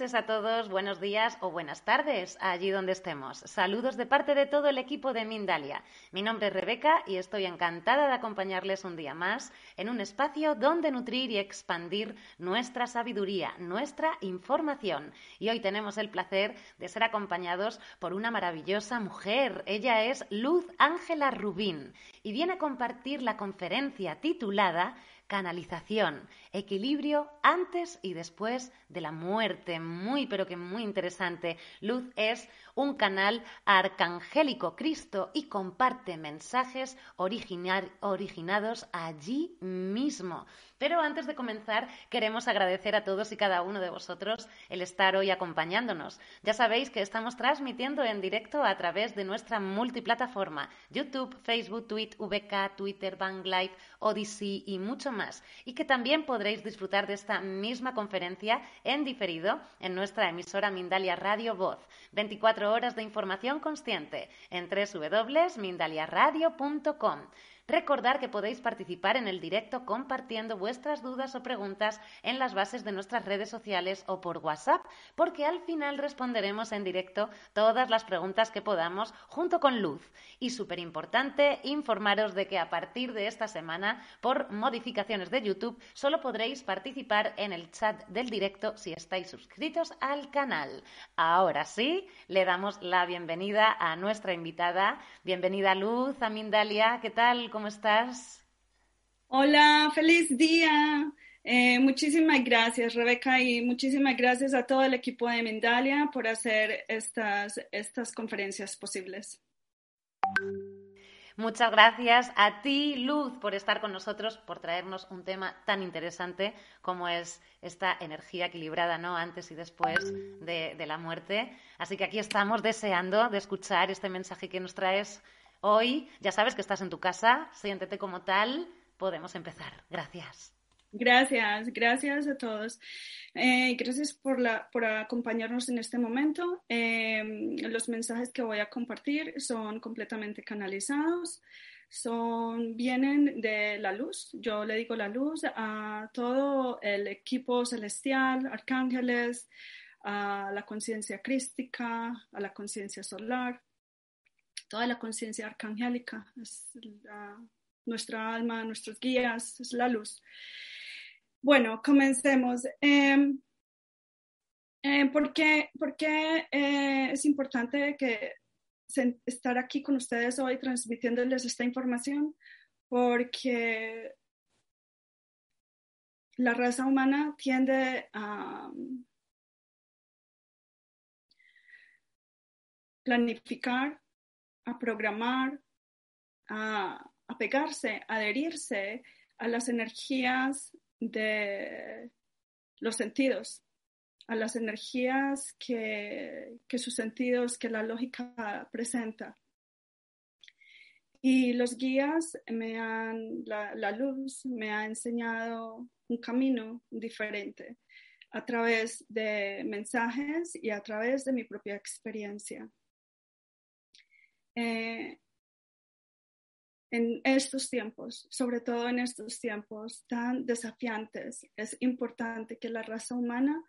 noches a todos, buenos días o buenas tardes, allí donde estemos. Saludos de parte de todo el equipo de Mindalia. Mi nombre es Rebeca y estoy encantada de acompañarles un día más en un espacio donde nutrir y expandir nuestra sabiduría, nuestra información. Y hoy tenemos el placer de ser acompañados por una maravillosa mujer. Ella es Luz Ángela Rubín y viene a compartir la conferencia titulada canalización, equilibrio antes y después de la muerte. Muy, pero que muy interesante. Luz es un canal arcangélico Cristo y comparte mensajes originados allí mismo. Pero antes de comenzar, queremos agradecer a todos y cada uno de vosotros el estar hoy acompañándonos. Ya sabéis que estamos transmitiendo en directo a través de nuestra multiplataforma YouTube, Facebook, Twitter, VK, Twitter, Bang Live, Odyssey y mucho más. Y que también podréis disfrutar de esta misma conferencia en diferido en nuestra emisora Mindalia Radio Voz. 24 horas de información consciente en www.mindaliaradio.com. Recordar que podéis participar en el directo compartiendo vuestras dudas o preguntas en las bases de nuestras redes sociales o por WhatsApp, porque al final responderemos en directo todas las preguntas que podamos junto con Luz. Y súper importante, informaros de que a partir de esta semana, por modificaciones de YouTube, solo podréis participar en el chat del directo si estáis suscritos al canal. Ahora sí, le damos la bienvenida a nuestra invitada. Bienvenida Luz, a. ¿Qué tal? ¿Cómo estás? Hola, feliz día. Eh, muchísimas gracias, Rebeca, y muchísimas gracias a todo el equipo de Mindalia por hacer estas, estas conferencias posibles. Muchas gracias a ti, Luz, por estar con nosotros, por traernos un tema tan interesante como es esta energía equilibrada, ¿no? Antes y después de, de la muerte. Así que aquí estamos deseando de escuchar este mensaje que nos traes Hoy ya sabes que estás en tu casa, siéntete como tal, podemos empezar. Gracias. Gracias, gracias a todos. Eh, gracias por, la, por acompañarnos en este momento. Eh, los mensajes que voy a compartir son completamente canalizados, son, vienen de la luz. Yo le digo la luz a todo el equipo celestial, arcángeles, a la conciencia crística, a la conciencia solar toda la conciencia arcangélica, es nuestra alma, nuestros guías, es la luz. Bueno, comencemos. Eh, eh, ¿Por qué, eh, es importante que estar aquí con ustedes hoy transmitiéndoles esta información? Porque la raza humana tiende a planificar a programar, a, pegarse, a adherirse a las energías de los sentidos, a las energías que, sus sentidos, que la lógica presenta. Y los guías me han, la, la, luz me ha enseñado un camino diferente a través de mensajes y a través de mi propia experiencia. Eh, en estos tiempos, sobre todo en estos tiempos tan desafiantes, es importante que la raza humana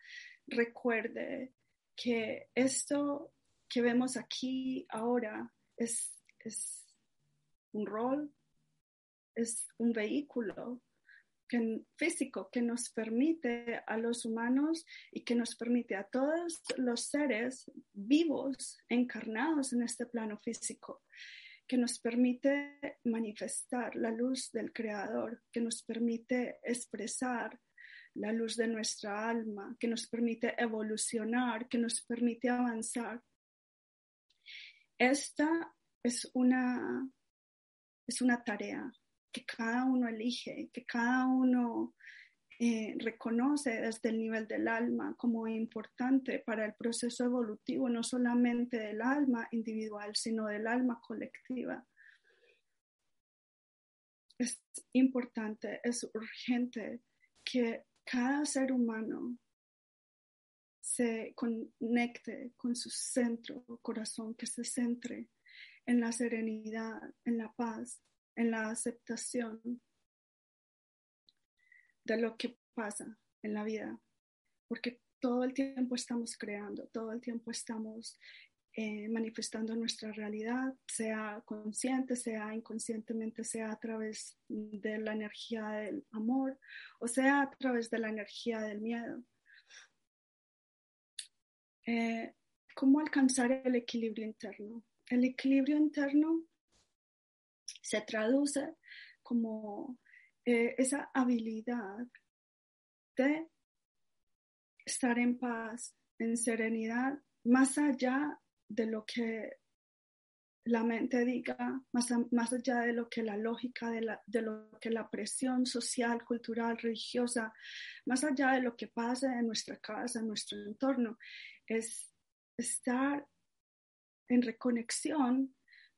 recuerde que esto que vemos aquí ahora es, es un rol, es un vehículo que, físico que nos permite a los humanos y que nos permite a todos los seres vivos encarnados en este plano físico, que nos permite manifestar la luz del Creador, que nos permite expresar la luz de nuestra alma, que nos permite evolucionar, que nos permite avanzar. Esta es una, es una tarea que cada uno elige, que cada uno eh, reconoce desde el nivel del alma como importante para el proceso evolutivo, no solamente del alma individual, sino del alma colectiva. Es importante, es urgente que cada ser humano se conecte con su centro, corazón, que se centre en la serenidad, en la paz, en la aceptación de lo que pasa en la vida, porque todo el tiempo estamos creando, todo el tiempo estamos eh, manifestando nuestra realidad, sea consciente, sea inconscientemente, sea a través de la energía del amor o sea a través de la energía del miedo. Eh, ¿Cómo alcanzar el equilibrio interno? El equilibrio interno se traduce como eh, esa habilidad de estar en paz, en serenidad, más allá de lo que la mente diga, más, allá de lo que la lógica, de, de lo que la presión social, cultural, religiosa, más allá de lo que pasa en nuestra casa, en nuestro entorno, es estar en reconexión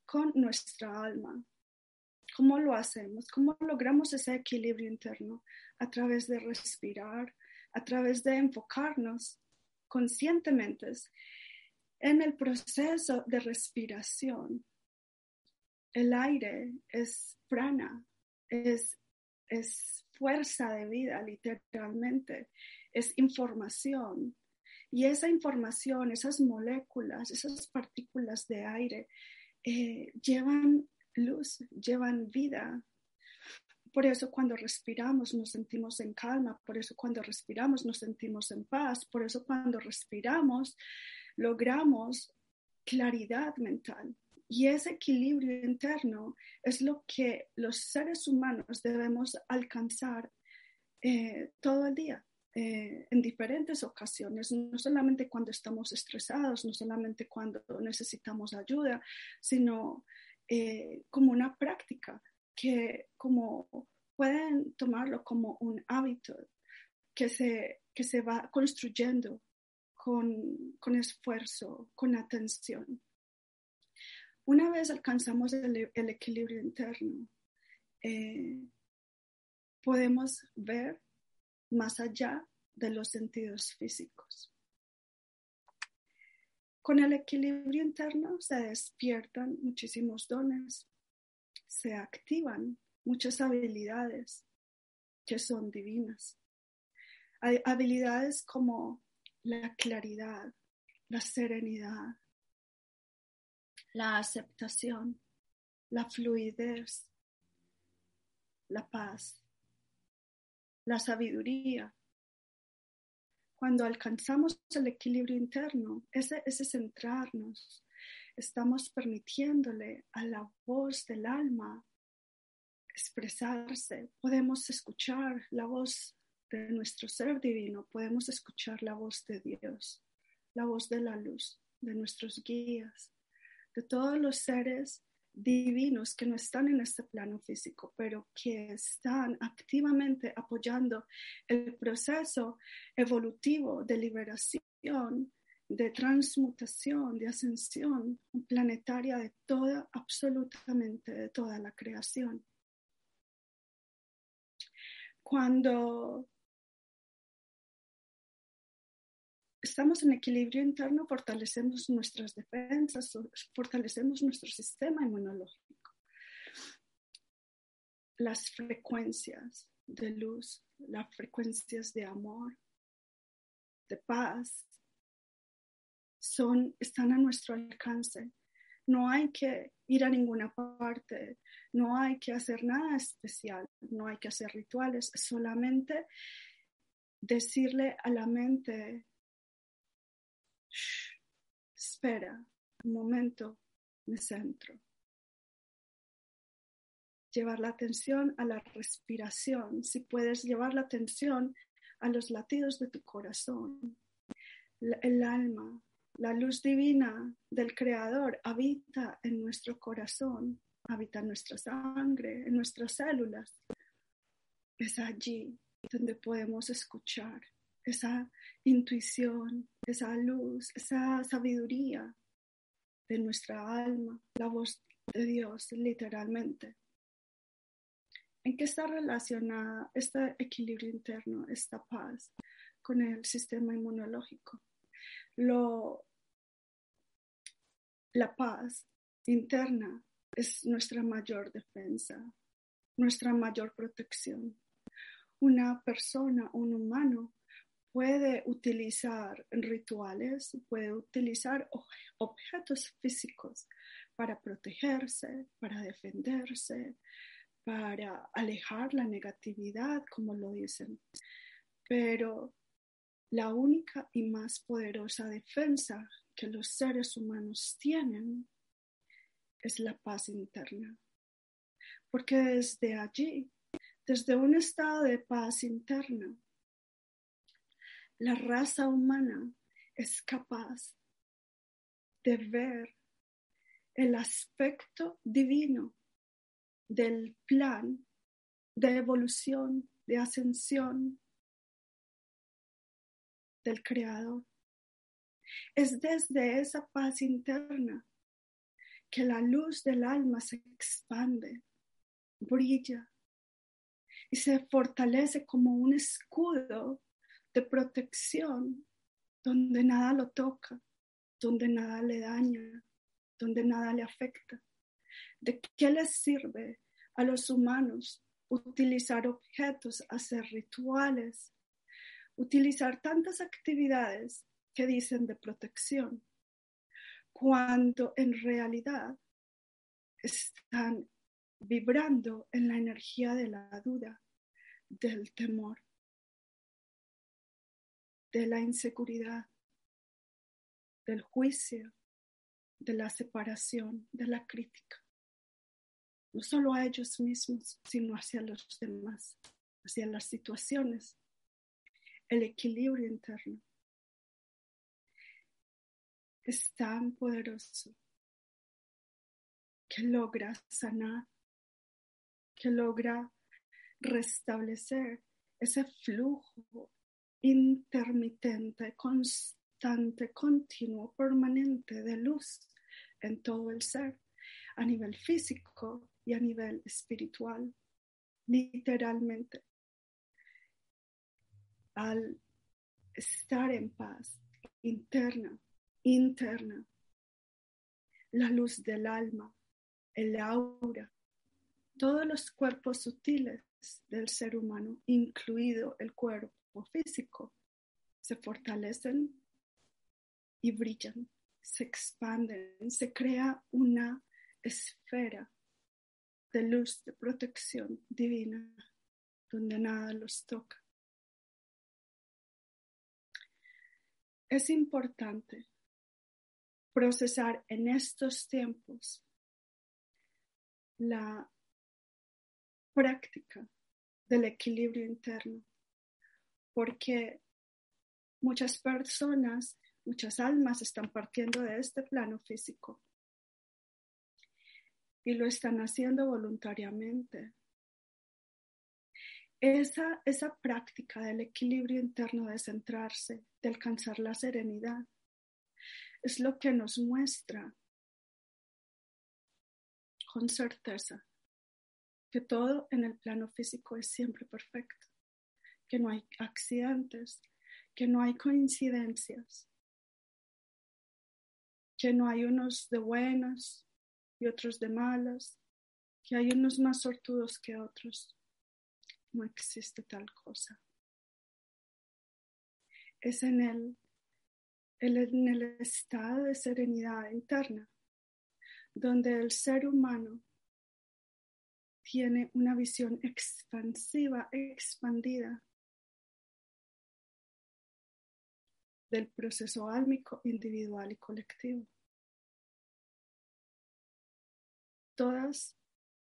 con nuestra alma. ¿Cómo lo hacemos? ¿Cómo logramos ese equilibrio interno? A través de respirar, a través de enfocarnos conscientemente en el proceso de respiración. El aire es prana, es, es fuerza de vida, literalmente, es información, y esa información, esas moléculas, esas partículas de aire eh, llevan luz, llevan vida. Por eso cuando respiramos nos sentimos en calma, por eso cuando respiramos nos sentimos en paz, por eso cuando respiramos logramos claridad mental. Y ese equilibrio interno es lo que los seres humanos debemos alcanzar eh, todo el día. Eh, en diferentes ocasiones, no solamente cuando estamos estresados, no solamente cuando necesitamos ayuda, sino eh, como una práctica que como pueden tomarlo como un hábito que se, que se va construyendo con, con esfuerzo, con atención. Una vez alcanzamos el, equilibrio interno, eh, podemos ver más allá de los sentidos físicos. Con el equilibrio interno se despiertan muchísimos dones, se activan muchas habilidades que son divinas. Habilidades como la claridad, la serenidad, la aceptación, la fluidez, la paz, la sabiduría. Cuando alcanzamos el equilibrio interno, ese, ese centrarnos, estamos permitiéndole a la voz del alma expresarse. Podemos escuchar la voz de nuestro ser divino, podemos escuchar la voz de Dios, la voz de la luz, de nuestros guías, de todos los seres divinos que no están en este plano físico, pero que están activamente apoyando el proceso evolutivo de liberación, de transmutación, de ascensión planetaria de toda, absolutamente de toda la creación. Cuando estamos en equilibrio interno, fortalecemos nuestras defensas, fortalecemos nuestro sistema inmunológico. Las frecuencias de luz, las frecuencias de amor, de paz, son, están a nuestro alcance No hay que ir a ninguna parte, no hay que hacer nada especial, no hay que hacer rituales, solamente decirle a la mente, espera un momento, me centro. Llevar la atención a la respiración, si puedes llevar la atención a los latidos de tu corazón, el alma, la luz divina del Creador habita en nuestro corazón, habita en nuestra sangre, en nuestras células. Es allí donde podemos escuchar esa intuición, esa luz, esa sabiduría de nuestra alma, la voz de Dios, literalmente. ¿En qué está relacionada este equilibrio interno, esta paz con el sistema inmunológico? Lo, la paz interna es nuestra mayor defensa, nuestra mayor protección. Una persona, un humano, puede utilizar rituales, puede utilizar objetos físicos para protegerse, para defenderse, para alejar la negatividad, como lo dicen. Pero la única y más poderosa defensa que los seres humanos tienen es la paz interna. Porque desde allí, desde un estado de paz interna, la raza humana es capaz de ver el aspecto divino del plan de evolución, de ascensión, del Creador. Es desde esa paz interna que la luz del alma se expande, brilla y se fortalece como un escudo de protección donde nada lo toca, donde nada le daña, donde nada le afecta. ¿De qué les sirve a los humanos utilizar objetos, hacer rituales, utilizar tantas actividades que dicen de protección, cuando en realidad están vibrando en la energía de la duda, del temor, de la inseguridad, del juicio, de la separación, de la crítica. No solo a ellos mismos, sino hacia los demás, hacia las situaciones el equilibrio interno es tan poderoso que logra sanar, que logra restablecer ese flujo intermitente, constante, continuo, permanente de luz en todo el ser, a nivel físico y a nivel espiritual, literalmente. Al estar en paz interna, interna, la luz del alma, el aura, todos los cuerpos sutiles del ser humano, incluido el cuerpo físico, se fortalecen y brillan, se expanden, se crea una esfera de luz, de protección divina, donde nada los toca. Es importante procesar en estos tiempos la práctica del equilibrio interno, porque muchas personas, muchas almas están partiendo de este plano físico y lo están haciendo voluntariamente. Esa, esa práctica del equilibrio interno, de centrarse, de alcanzar la serenidad, es lo que nos muestra con certeza que todo en el plano físico es siempre perfecto, que no hay accidentes, que no hay coincidencias, que no hay unos de buenas y otros de malas, que hay unos más sortudos que otros no existe tal cosa. Es en el, en el estado de serenidad interna donde el ser humano tiene una visión expansiva, expandida del proceso álmico individual y colectivo. Todas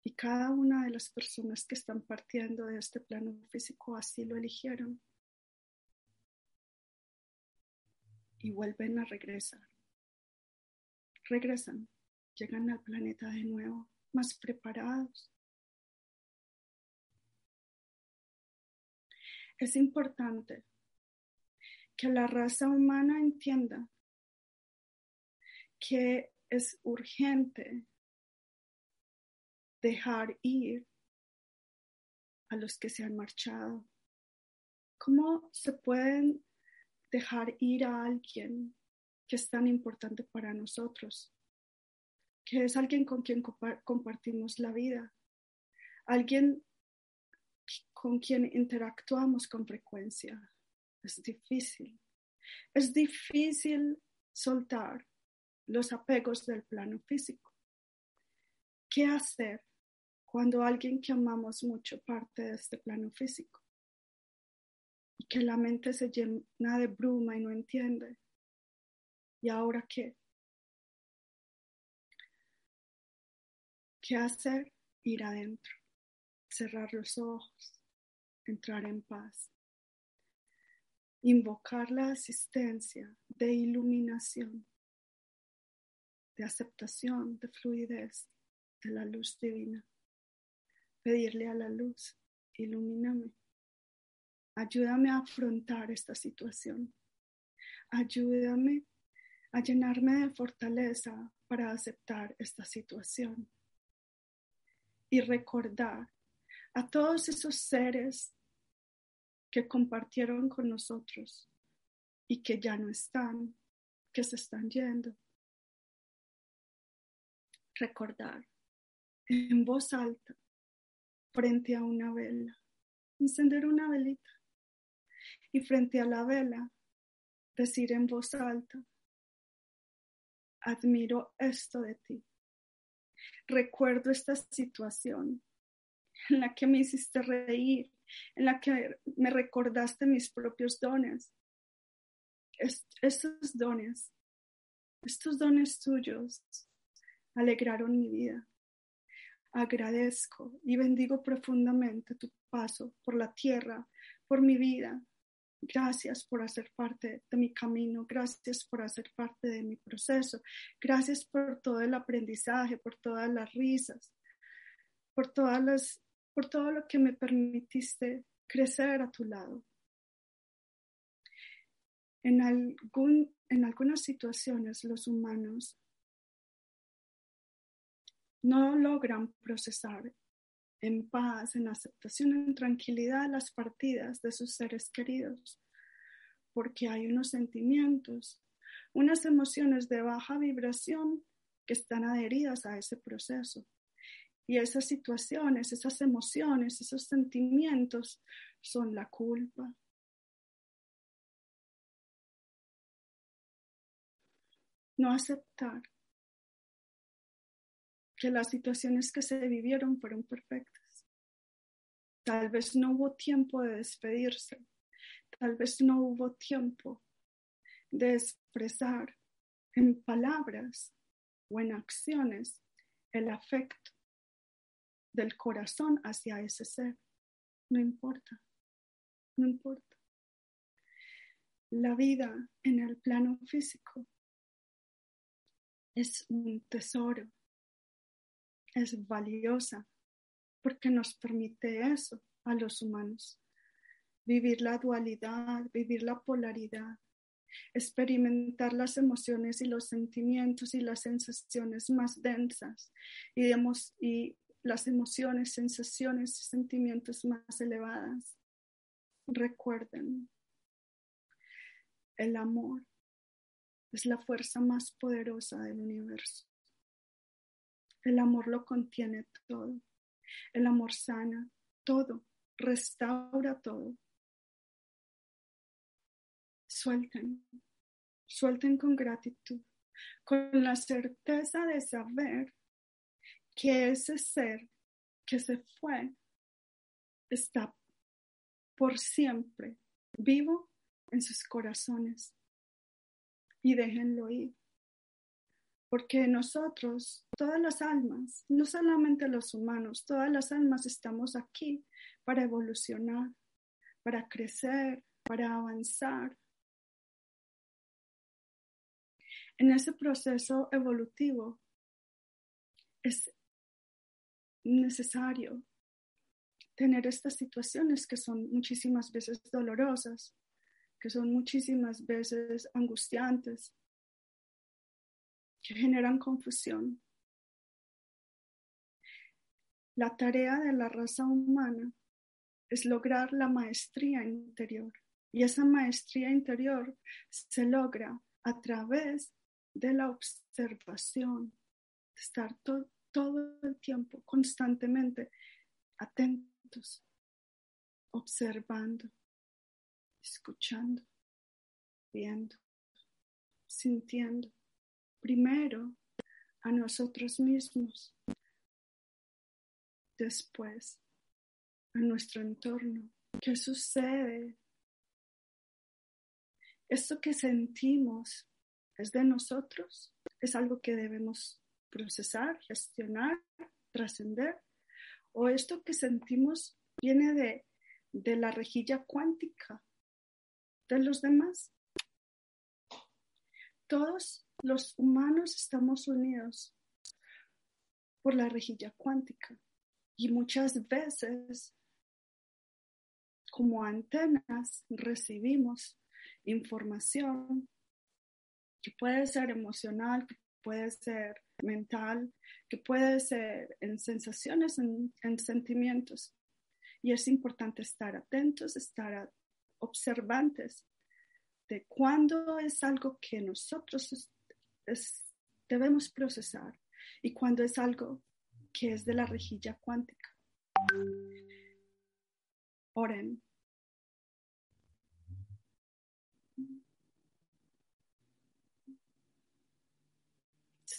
y cada una de las personas que están partiendo de este plano físico así lo eligieron. Y vuelven a regresar. Regresan, llegan al planeta de nuevo, más preparados. Es importante que la raza humana entienda que es urgente dejar ir a los que se han marchado? ¿Cómo se pueden dejar ir a alguien que es tan importante para nosotros? Que es alguien con quien compartimos la vida, alguien con quien interactuamos con frecuencia. Es difícil. Es difícil soltar los apegos del plano físico. ¿Qué hacer cuando alguien que amamos mucho parte de este plano físico y que la mente se llena de bruma y no entiende. ¿Y ahora qué? ¿Qué hacer? Ir adentro, cerrar los ojos, entrar en paz, invocar la asistencia de iluminación, de aceptación, de fluidez de la luz divina pedirle a la luz, ilumíname. Ayúdame a afrontar esta situación. Ayúdame a llenarme de fortaleza para aceptar esta situación. Y recordar a todos esos seres que compartieron con nosotros y que ya no están, que se están yendo. Recordar en voz alta frente a una vela, encender una velita y frente a la vela decir en voz alta, admiro esto de ti. Recuerdo esta situación en la que me hiciste reír, en la que me recordaste mis propios dones. estos dones, estos dones tuyos alegraron mi vida agradezco y bendigo profundamente tu paso por la tierra, por mi vida. Gracias por hacer parte de mi camino, gracias por hacer parte de mi proceso, gracias por todo el aprendizaje, por todas las risas, por todas las por todo lo que me permitiste crecer a tu lado. En, algún, en algunas situaciones los humanos no logran procesar en paz, en aceptación, en tranquilidad las partidas de sus seres queridos, porque hay unos sentimientos, unas emociones de baja vibración que están adheridas a ese proceso. Y esas situaciones, esas emociones, esos sentimientos son la culpa, no aceptar que las situaciones que se vivieron fueron perfectas. Tal vez no hubo tiempo de despedirse, tal vez no hubo tiempo de expresar en palabras o en acciones el afecto del corazón hacia ese ser. No importa, no importa. La vida en el plano físico es un tesoro es valiosa porque nos permite eso a los humanos. Vivir la dualidad, vivir la polaridad, experimentar las emociones y los sentimientos y las sensaciones más densas y, y las emociones, sensaciones y sentimientos más elevadas. Recuerden, el amor es la fuerza más poderosa del universo. El amor lo contiene todo. El amor sana todo, restaura todo. Suelten, suelten con gratitud, con la certeza de saber que ese ser que se fue está por siempre vivo en sus corazones. Y déjenlo ir. Porque nosotros, todas las almas, no solamente los humanos, todas las almas estamos aquí para evolucionar, para crecer, para avanzar. En ese proceso evolutivo es necesario tener estas situaciones que son muchísimas veces dolorosas, que son muchísimas veces angustiantes, que generan confusión. La tarea de la raza humana es lograr la maestría interior y esa maestría interior se logra a través de la observación, de estar todo el tiempo, constantemente atentos, observando, escuchando, viendo, sintiendo, primero a nosotros mismos, después a nuestro entorno. ¿Qué sucede? Esto que sentimos es de nosotros, es algo que debemos procesar, gestionar, trascender, o esto que sentimos viene de, de la rejilla cuántica de los demás. Todos los humanos estamos unidos por la rejilla cuántica y muchas veces como antenas recibimos información que puede ser emocional, que puede ser mental, que puede ser en sensaciones, en, en sentimientos. Y es importante estar atentos, estar observantes de cuándo es algo que nosotros debemos procesar y cuándo es algo que es de la rejilla cuántica. Oren.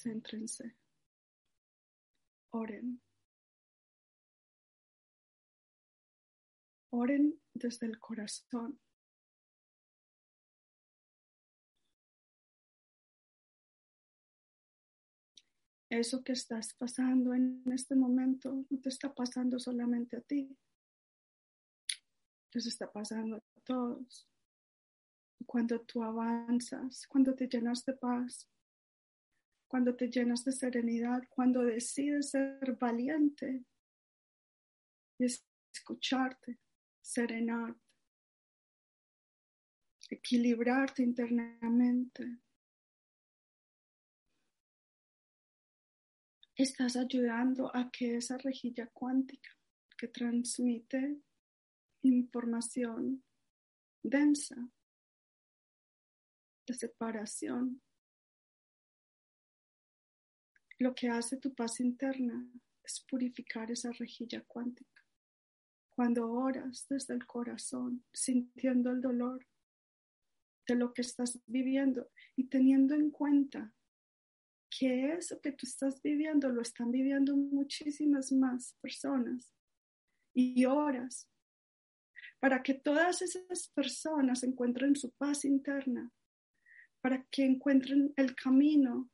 Céntrense. Oren. Oren desde el corazón. Eso que estás pasando en este momento no te está pasando solamente a ti, les está pasando a todos. Cuando tú avanzas, cuando te llenas de paz, cuando te llenas de serenidad, cuando decides ser valiente y escucharte, serenarte, equilibrarte internamente. Estás ayudando a que esa rejilla cuántica que transmite información densa de separación lo que hace tu paz interna es purificar esa rejilla cuántica. Cuando oras desde el corazón, sintiendo el dolor de lo que estás viviendo y teniendo en cuenta que eso que tú estás viviendo lo están viviendo muchísimas más personas y oras para que todas esas personas encuentren su paz interna, para que encuentren el camino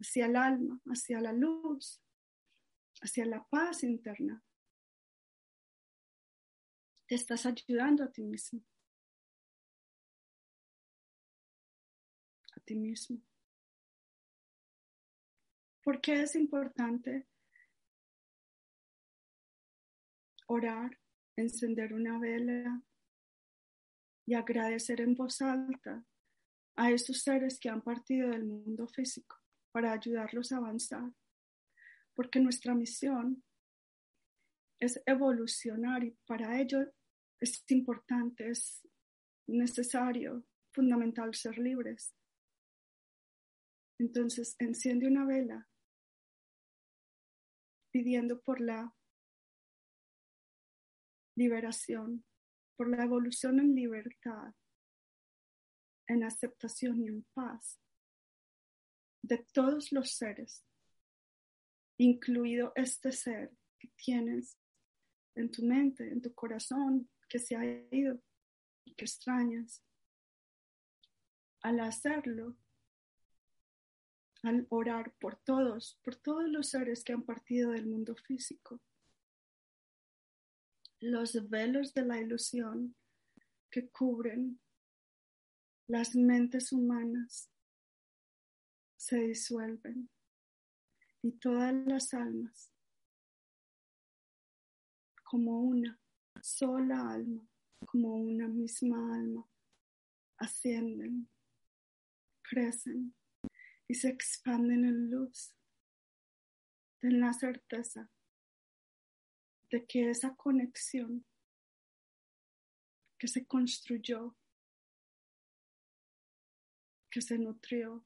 hacia el alma, hacia la luz, hacia la paz interna. Te estás ayudando a ti mismo. A ti mismo. ¿Por qué es importante orar, encender una vela y agradecer en voz alta a esos seres que han partido del mundo físico? Para ayudarlos a avanzar, porque nuestra misión es evolucionar y para ello es importante, es necesario, fundamental ser libres. Entonces, enciende una vela pidiendo por la liberación, por la evolución en libertad, en aceptación y en paz de todos los seres, incluido este ser que tienes en tu mente, en tu corazón, que se ha ido que extrañas. Al hacerlo, al orar por todos, por todos los seres que han partido del mundo físico, los velos de la ilusión que cubren las mentes humanas se disuelven y todas las almas como una sola alma, como una misma alma, ascienden, crecen y se expanden en luz. Ten la certeza de que esa conexión que se construyó, que se nutrió,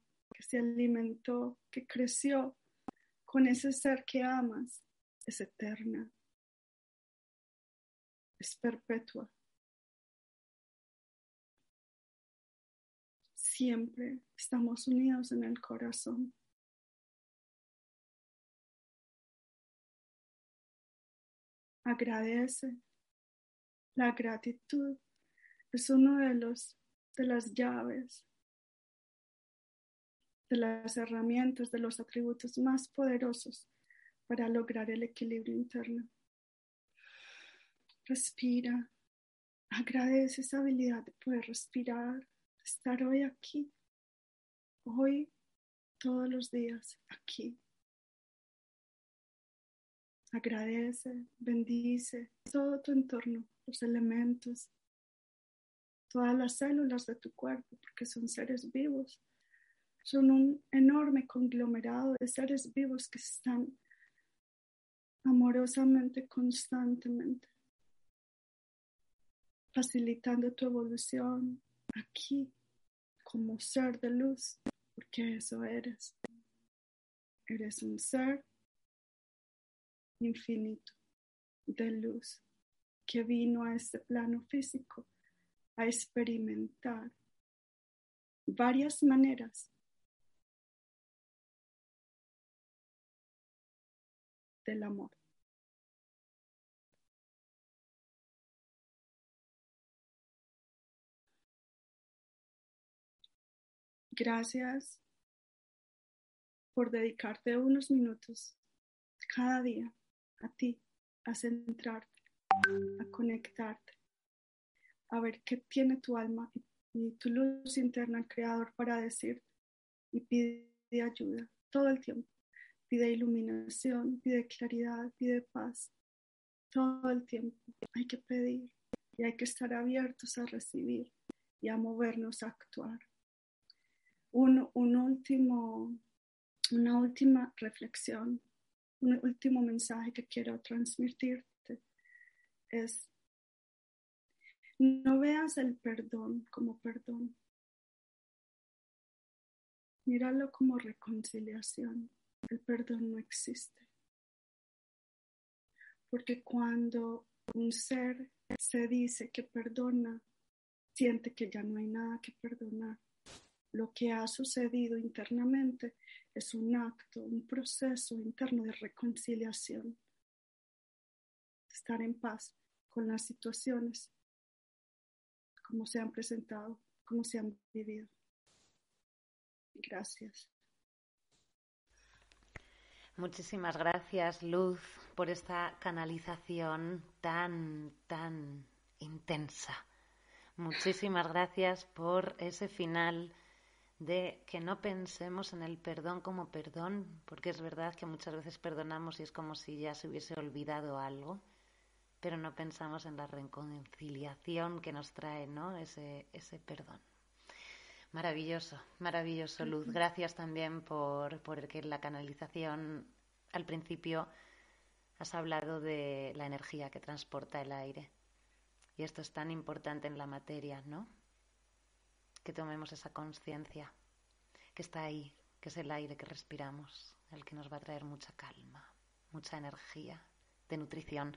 se alimentó, que creció con ese ser que amas, es eterna, es perpetua. Siempre estamos unidos en el corazón. Agradece. La gratitud es uno de los de las llaves, de las herramientas, de los atributos más poderosos para lograr el equilibrio interno. Respira. Agradece esa habilidad de poder respirar, estar hoy aquí, hoy, todos los días, aquí. Agradece, bendice todo tu entorno, los elementos, todas las células de tu cuerpo, porque son seres vivos. Son un enorme conglomerado de seres vivos que están amorosamente, constantemente, facilitando tu evolución aquí como ser de luz, porque eso eres. Eres un ser infinito de luz que vino a este plano físico a experimentar varias maneras del amor. Gracias por dedicarte unos minutos cada día a ti, a centrarte, a conectarte, a ver qué tiene tu alma y tu luz interna al Creador para decirte y pide ayuda todo el tiempo. Pide iluminación, pide claridad, pide paz. Todo el tiempo hay que pedir y hay que estar abiertos a recibir y a movernos a actuar. Un, un último, una última reflexión un último mensaje que quiero transmitirte es, no veas el perdón como perdón, míralo como reconciliación. El perdón no existe. Porque cuando un ser se dice que perdona, siente que ya no hay nada que perdonar. Lo que ha sucedido internamente es un acto, un proceso interno de reconciliación, estar en paz con las situaciones como se han presentado, como se han vivido. Gracias. Muchísimas gracias, Luz, por esta canalización tan, tan intensa. Muchísimas gracias por ese final de que no pensemos en el perdón como perdón, porque es verdad que muchas veces perdonamos y es como si ya se hubiese olvidado algo, pero no pensamos en la reconciliación que nos trae ¿no? ese, ese perdón. Maravilloso, maravilloso, Luz. Gracias también por, por que la canalización al principio has hablado de la energía que transporta el aire. Y esto es tan importante en la materia, ¿no? que tomemos esa conciencia que está ahí, que es el aire que respiramos, el que nos va a traer mucha calma, mucha energía de nutrición.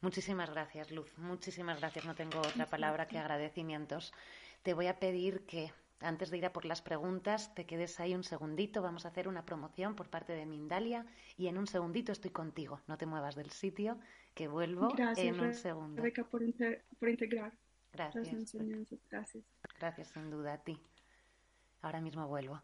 Muchísimas gracias, Luz. Muchísimas gracias. No tengo otra palabra que agradecimientos. Te voy a pedir que antes de ir a por las preguntas, te quedes ahí un segundito. Vamos a hacer una promoción por parte de Mindalia y en un segundito estoy contigo. No te muevas del sitio, que vuelvo en un segundo. Rebeca, por, por integrar. Gracias. Gracias. Gracias, sin duda, a ti. Ahora mismo vuelvo.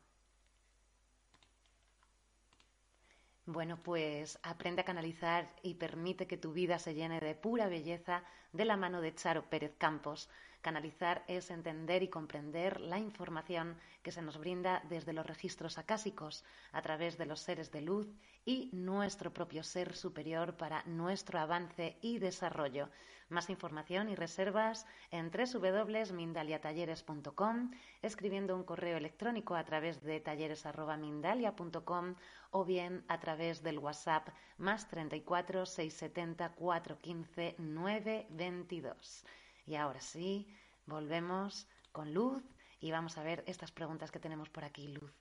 Bueno, pues aprende a canalizar y permite que tu vida se llene de pura belleza de la mano de Charo Pérez Campos. Canalizar es entender y comprender la información que se nos brinda desde los registros acásicos, a través de los seres de luz y nuestro propio ser superior para nuestro avance y desarrollo. Más información y reservas en www.mindaliatalleres.com, escribiendo un correo electrónico a través de talleres.mindalia.com o bien a través del WhatsApp más 34 670 415 922. Y ahora sí, volvemos con Luz y vamos a ver estas preguntas que tenemos por aquí, Luz.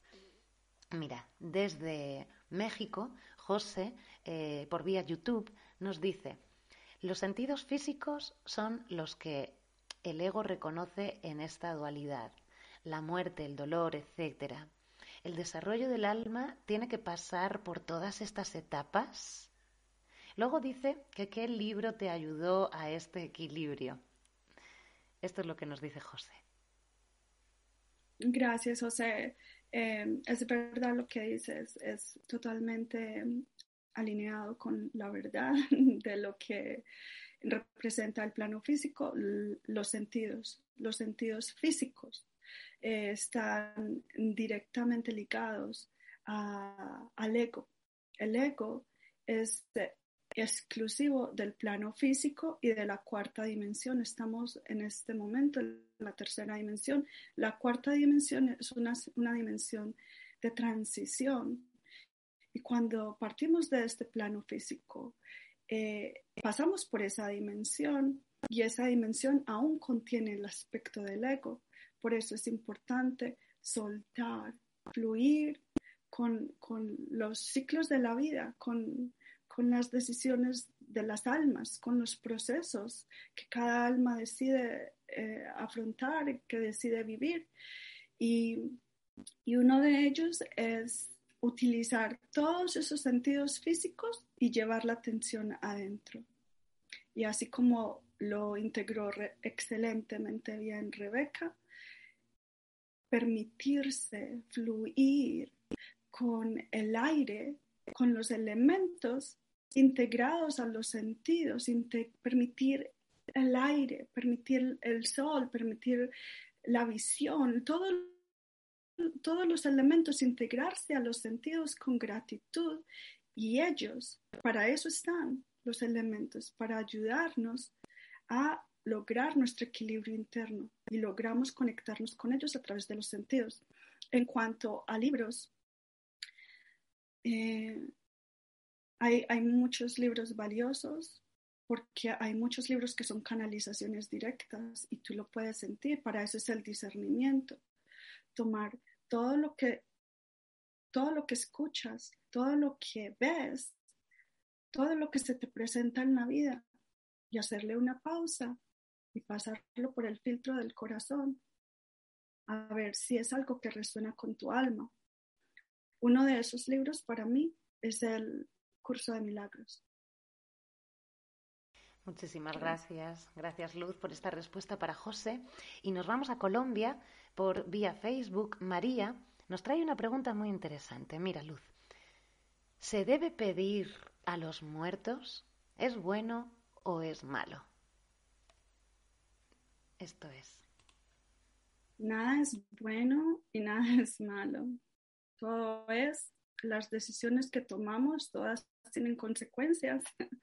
Mira, desde México, José, eh, por vía YouTube, nos dice, los sentidos físicos son los que el ego reconoce en esta dualidad, la muerte, el dolor, etc. El desarrollo del alma tiene que pasar por todas estas etapas. Luego dice que qué libro te ayudó a este equilibrio. Esto es lo que nos dice José. Gracias, José. Eh, es verdad lo que dices, es totalmente alineado con la verdad de lo que representa el plano físico, los sentidos, los sentidos físicos eh, están directamente ligados al ego. El ego es exclusivo del plano físico y de la cuarta dimensión. Estamos en este momento en la tercera dimensión. La cuarta dimensión es una, dimensión de transición. Y cuando partimos de este plano físico, eh, pasamos por esa dimensión y esa dimensión aún contiene el aspecto del ego. Por eso es importante soltar, fluir con, con los ciclos de la vida, con, con las decisiones de las almas, con los procesos que cada alma decide eh, afrontar, que decide vivir. Y, y uno de ellos es utilizar todos esos sentidos físicos y llevar la atención adentro. Y así como lo integró excelentemente bien Rebeca, permitirse fluir con el aire, con los elementos integrados a los sentidos, permitir el aire, permitir el sol, permitir la visión, todo, todos los elementos integrarse a los sentidos con gratitud y ellos, para eso están los elementos, para ayudarnos a lograr nuestro equilibrio interno y logramos conectarnos con ellos a través de los sentidos. En cuanto a libros, eh, hay, muchos libros valiosos porque hay muchos libros que son canalizaciones directas y tú lo puedes sentir. Para eso es el discernimiento. Tomar todo lo que, todo lo que escuchas, todo lo que ves, todo lo que se te presenta en la vida y hacerle una pausa y pasarlo por el filtro del corazón a ver si es algo que resuena con tu alma. Uno de esos libros para mí es el curso de milagros. Muchísimas gracias. Gracias, Luz, por esta respuesta para José. Y nos vamos a Colombia por vía Facebook. María nos trae una pregunta muy interesante. Mira, Luz, ¿se debe pedir a los muertos? ¿Es bueno o es malo? Esto es. Nada es bueno y nada es malo. Todo es las decisiones que tomamos, todas tienen consecuencias,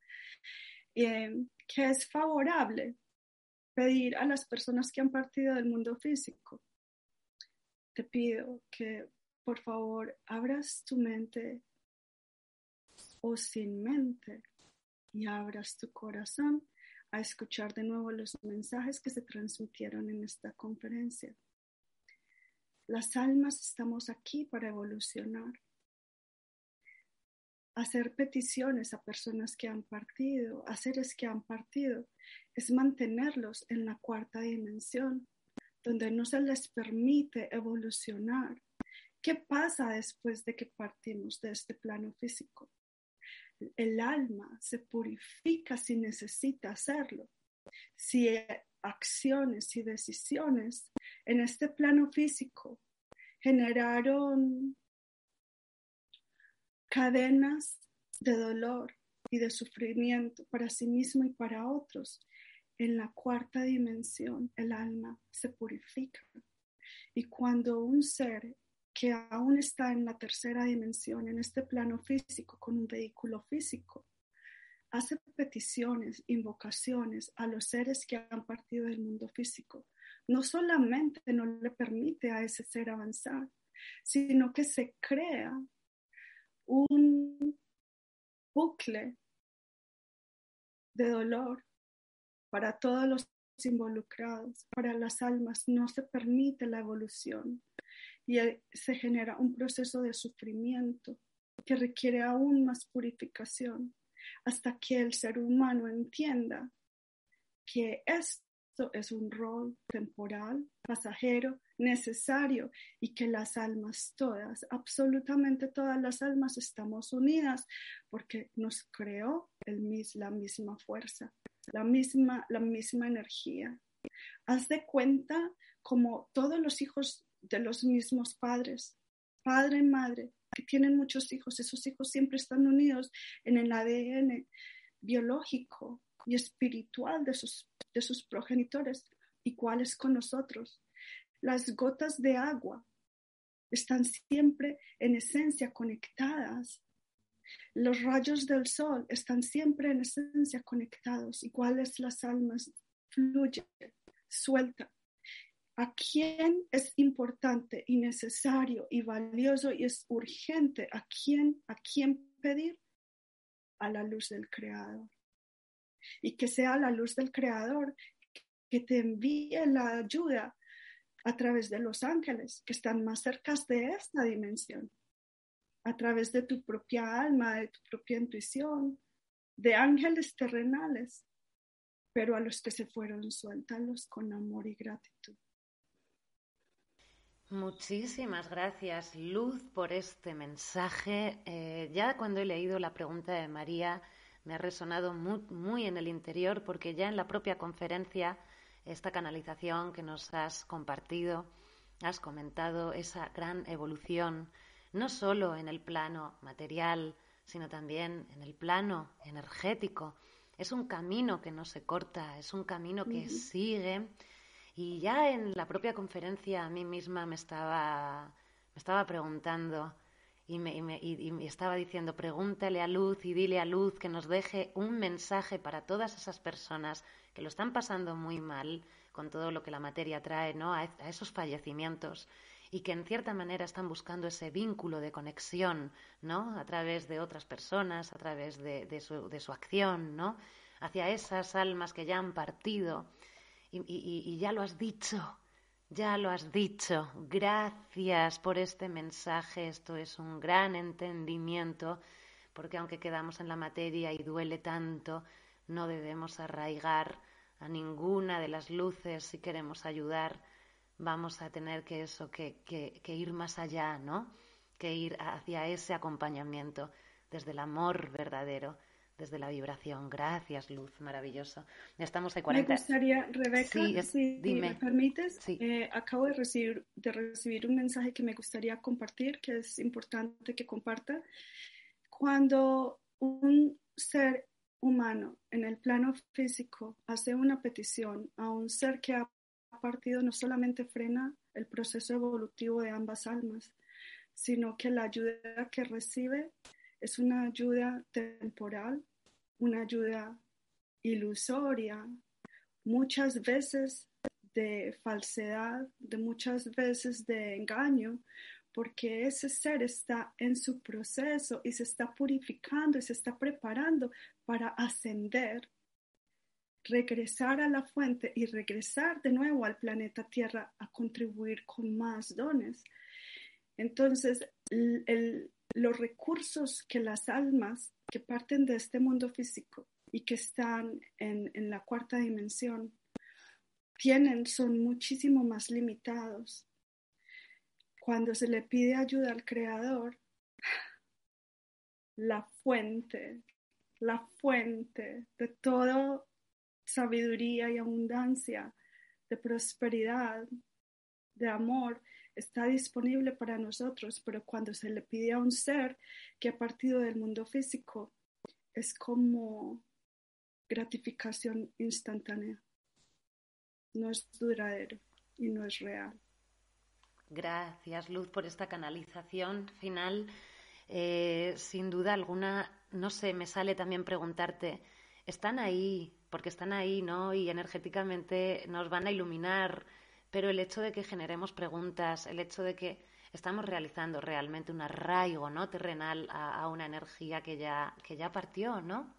eh, que es favorable pedir a las personas que han partido del mundo físico. Te pido que por favor abras tu mente o sin mente y abras tu corazón a escuchar de nuevo los mensajes que se transmitieron en esta conferencia. Las almas estamos aquí para evolucionar hacer peticiones a personas que han partido, a seres que han partido, es mantenerlos en la cuarta dimensión, donde no se les permite evolucionar. ¿Qué pasa después de que partimos de este plano físico? El alma se purifica si necesita hacerlo. Si acciones y decisiones en este plano físico generaron cadenas de dolor y de sufrimiento para sí mismo y para otros, en la cuarta dimensión el alma se purifica. Y cuando un ser que aún está en la tercera dimensión, en este plano físico, con un vehículo físico, hace peticiones, invocaciones a los seres que han partido del mundo físico, no solamente no le permite a ese ser avanzar, sino que se crea un bucle de dolor para todos los involucrados, para las almas, no se permite la evolución y se genera un proceso de sufrimiento que requiere aún más purificación hasta que el ser humano entienda que esto es un rol temporal, pasajero, necesario y que las almas todas, absolutamente todas las almas estamos unidas porque nos creó el, la misma fuerza, la misma, la misma energía. Haz de cuenta como todos los hijos de los mismos padres, padre y madre, que tienen muchos hijos, esos hijos siempre están unidos en el ADN biológico y espiritual de sus, de sus progenitores, iguales con nosotros. Las gotas de agua están siempre en esencia conectadas. Los rayos del sol están siempre en esencia conectados, iguales las almas fluyen, suelta. ¿A quién es importante y necesario y valioso y es urgente? ¿A quién, a quién pedir? A la luz del Creador. Y que sea la luz del Creador que te envíe la ayuda a través de los ángeles que están más cerca de esta dimensión, a través de tu propia alma, de tu propia intuición, de ángeles terrenales, pero a los que se fueron, suéltalos con amor y gratitud. Muchísimas gracias, Luz, por este mensaje. Eh, ya cuando he leído la pregunta de María, me ha resonado muy, muy en el interior, porque ya en la propia conferencia esta canalización que nos has compartido, has comentado esa gran evolución, no solo en el plano material, sino también en el plano energético. Es un camino que no se corta, es un camino que sigue. Y ya en la propia conferencia a mí misma me estaba, me estaba preguntando y me, y me, estaba diciendo, pregúntale a Luz y dile a Luz que nos deje un mensaje para todas esas personas que lo están pasando muy mal con todo lo que la materia trae ¿no? a, esos fallecimientos y que en cierta manera están buscando ese vínculo de conexión, ¿no? A través de otras personas, a través de, su, de su, acción, ¿no? Hacia esas almas que ya han partido. Y, y, y ya lo has dicho, ya lo has dicho. Gracias por este mensaje. Esto es un gran entendimiento, porque aunque quedamos en la materia y duele tanto, no debemos arraigar a ninguna de las luces si queremos ayudar, vamos a tener que eso, que, que, ir más allá, ¿no? Que ir hacia ese acompañamiento desde el amor verdadero, desde la vibración. Gracias, Luz, maravilloso. Ya estamos de 40. Me gustaría, Rebeca, si me permites, eh, acabo de recibir, de recibir un mensaje que me gustaría compartir, que es importante que comparta. Cuando un ser humano en el plano físico hace una petición a un ser que ha partido, no solamente frena el proceso evolutivo de ambas almas, sino que la ayuda que recibe es una ayuda temporal, una ayuda ilusoria, muchas veces de falsedad, de muchas veces de engaño, porque ese ser está en su proceso y se está purificando y se está preparando para ascender, regresar a la fuente y regresar de nuevo al planeta Tierra a contribuir con más dones. Entonces, los recursos que las almas que parten de este mundo físico y que están en, la cuarta dimensión tienen son muchísimo más limitados. Cuando se le pide ayuda al Creador, la fuente, la fuente de toda sabiduría y abundancia, de prosperidad, de amor, está disponible para nosotros, pero cuando se le pide a un ser que ha partido del mundo físico, es como gratificación instantánea. No es duradero y no es real. Gracias, Luz, por esta canalización final. Eh, sin duda alguna, no sé, me sale también preguntarte, están ahí, porque están ahí, ¿no? Y energéticamente nos van a iluminar, pero el hecho de que generemos preguntas, el hecho de que estamos realizando realmente un arraigo, ¿no? Terrenal a, una energía que ya, que ya partió, ¿no?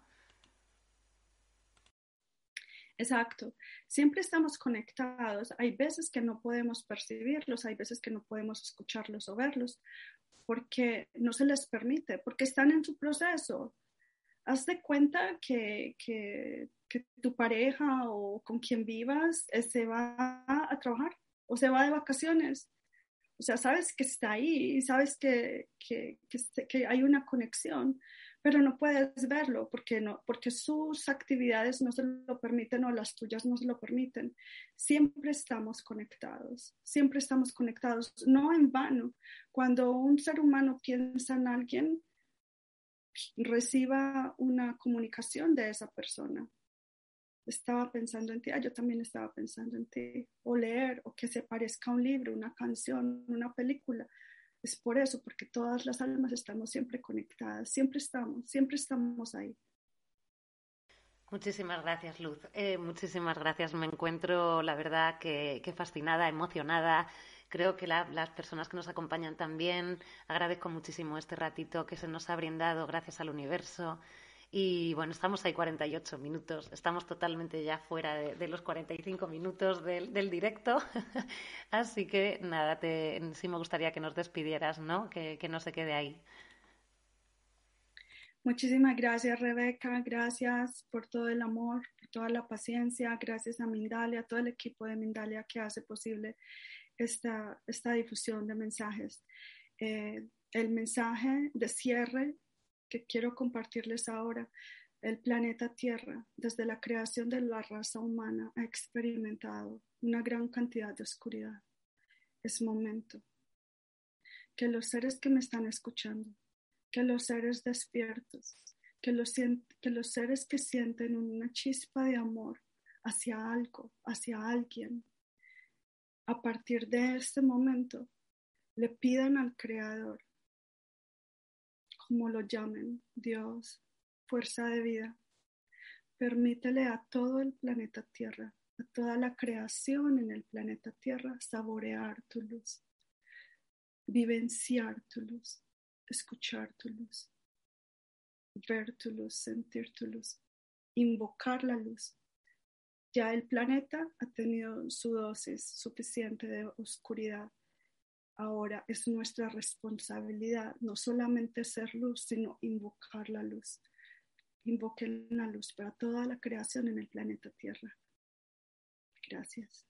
Exacto. Siempre estamos conectados. Hay veces que no podemos percibirlos, hay veces que no podemos escucharlos o verlos, porque no se les permite, porque están en su proceso. Haz de cuenta que, que, tu pareja o con quien vivas eh, se va a trabajar o se va de vacaciones. O sea, sabes que está ahí, sabes que, que, que hay una conexión, pero no puedes verlo porque, no, porque sus actividades no se lo permiten o las tuyas no se lo permiten. Siempre estamos conectados, siempre estamos conectados, no en vano. Cuando un ser humano piensa en alguien, reciba una comunicación de esa persona. Estaba pensando en ti, ah, yo también estaba pensando en ti, o leer, o que se parezca un libro, una canción, una película es por eso, porque todas las almas estamos siempre conectadas, siempre estamos, siempre estamos ahí. Muchísimas gracias, Luz. Eh, muchísimas gracias. Me encuentro, la verdad, que, fascinada, emocionada. Creo que las personas que nos acompañan también. Agradezco muchísimo este ratito que se nos ha brindado gracias al universo. Y bueno, estamos ahí 48 minutos, estamos totalmente ya fuera de, los 45 minutos del, directo. Así que nada, te, sí me gustaría que nos despidieras, ¿no? Que, que no se quede ahí. Muchísimas gracias, Rebeca. Gracias por todo el amor, por toda la paciencia. Gracias a Mindalia, a todo el equipo de Mindalia que hace posible esta, esta difusión de mensajes. Eh, el mensaje de cierre que quiero compartirles ahora. El planeta Tierra, desde la creación de la raza humana, ha experimentado una gran cantidad de oscuridad. Es momento que los seres que me están escuchando, que los seres despiertos, que los, que los seres que sienten una chispa de amor hacia algo, hacia alguien, a partir de este momento, le pidan al Creador como lo llamen, Dios, fuerza de vida. Permítele a todo el planeta Tierra, a toda la creación en el planeta Tierra, saborear tu luz, vivenciar tu luz, escuchar tu luz, ver tu luz, sentir tu luz, invocar la luz. Ya el planeta ha tenido su dosis suficiente de oscuridad Ahora es nuestra responsabilidad no solamente ser luz, sino invocar la luz. Invoquen la luz para toda la creación en el planeta Tierra. Gracias.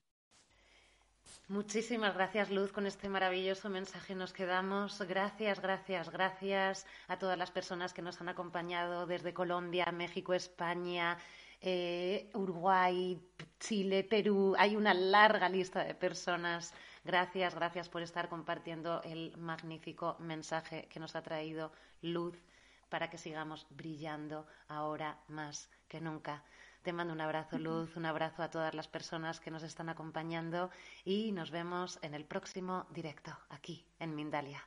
Muchísimas gracias, Luz, con este maravilloso mensaje nos quedamos. Gracias, gracias, gracias a todas las personas que nos han acompañado desde Colombia, México, España, eh, Uruguay, Chile, Perú. Hay una larga lista de personas Gracias, gracias por estar compartiendo el magnífico mensaje que nos ha traído Luz para que sigamos brillando ahora más que nunca. Te mando un abrazo, Luz, un abrazo a todas las personas que nos están acompañando y nos vemos en el próximo directo aquí en Mindalia.